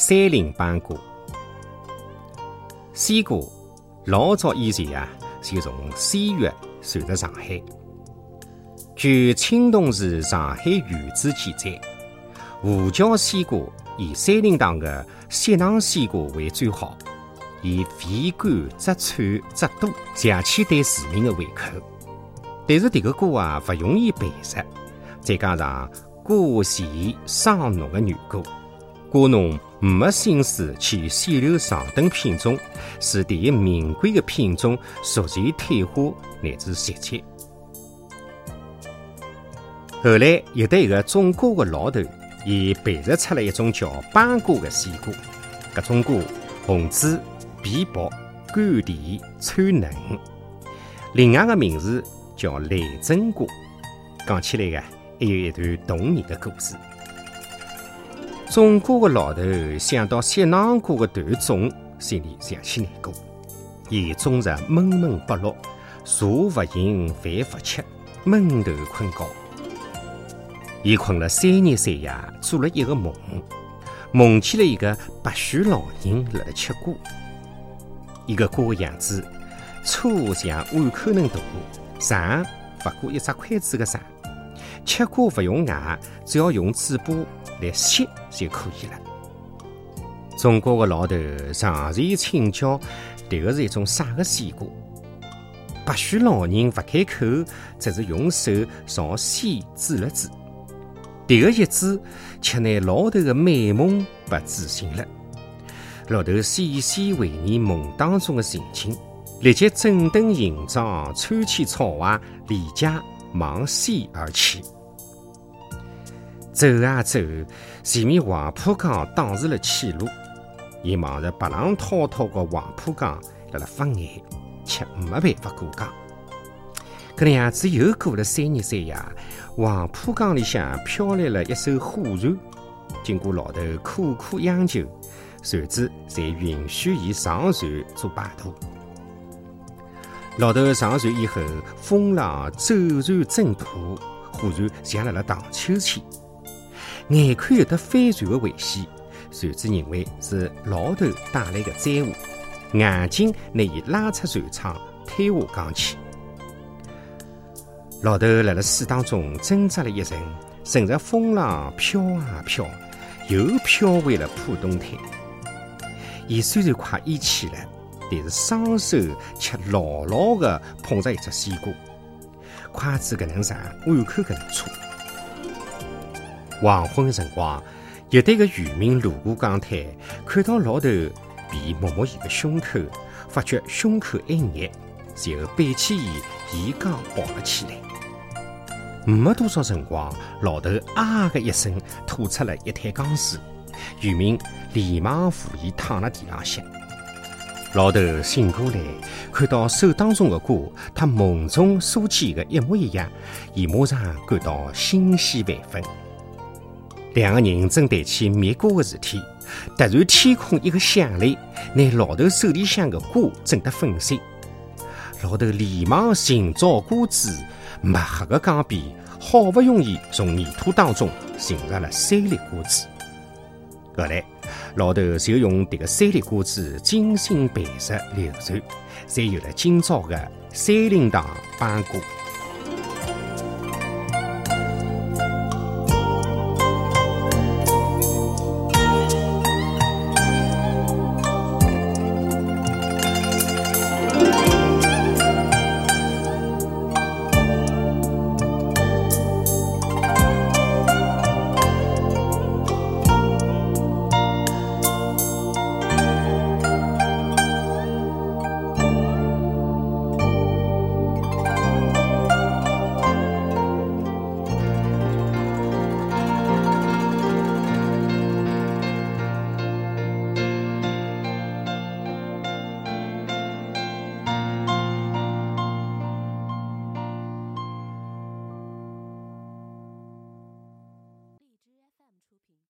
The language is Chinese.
山林秆歌。西瓜老早以前啊，就从西域传入上海。据青铜市上海原志记载，胡椒西瓜以山林堂的锡囊西瓜为最好，以肥甘质脆质多，强起对市民的胃口。但是迭个瓜啊，不容易培植，再加上瓜咸生浓的缘故，瓜农没心思去选留上等品种，使第一名贵的品种逐渐退化乃至绝迹。后来有的一个种瓜的老头，伊培植出了一种叫斑瓜的西瓜。搿种瓜红紫皮薄甘甜脆嫩，另外个名字叫雷震瓜。讲起来个，还有一段动人的故事。种瓜的老头想到雪囊瓜的断种，心里想起难过。伊终日闷闷不乐，茶勿饮，饭勿吃，闷头困觉。伊困了三日三夜，做了一个梦，梦见了一个白须老人辣辣吃瓜。一个瓜的样子，粗像碗口能大，长不过一只筷子的长。吃瓜不用牙，只要用嘴巴来吸就可以了。中国的老头上前请教，迭个是一种啥个西瓜？白须老人不开口，只是用手朝西指了指。迭个一指，却拿老头的美梦不自信了。老头细细回忆梦当中的情景，立即整顿行装，穿起草鞋，离家往西而去。走啊走，前面黄浦江挡住了去路，伊望着白浪滔滔的黄浦江辣辣发眼，却没办法过江。搿能样子又过了三日三夜。黄浦江里向飘来了一艘货船，经过老头苦苦央求，船主才允许伊上船做摆渡。老头上船以后，风浪骤然增大，忽然像辣辣荡秋千，眼看有得翻船的危险，船主认为是老头带来的灾祸，硬劲拿伊拉出船舱，推下江去。老头辣辣水当中挣扎了一阵，乘着风浪飘啊飘，又飘回了浦东滩。伊虽然快咽气了，但是双手却牢牢地捧着一只西瓜，筷子搿能长，碗口搿能粗。黄昏辰光，有对个渔民路过江滩，看到老头便摸摸伊的胸口，发觉胸口一热，随后背起伊沿江跑了起来。没多少辰光，老头啊的一声吐出了一滩江水，渔民连忙扶伊躺了地浪向。老头醒过来，看到手当中的瓜，他梦中所见的一模一样，伊马上感到欣喜万分。两个人正谈起灭瓜的事体，突然天空一个响雷，拿老头手里向的瓜震得粉碎。老头连忙寻找瓜子。墨黑的江边，好不容易从泥土当中寻着了三粒瓜子。后来，老头就用迭个山里瓜子精心培植流传，才有了今朝的三林堂秆瓜。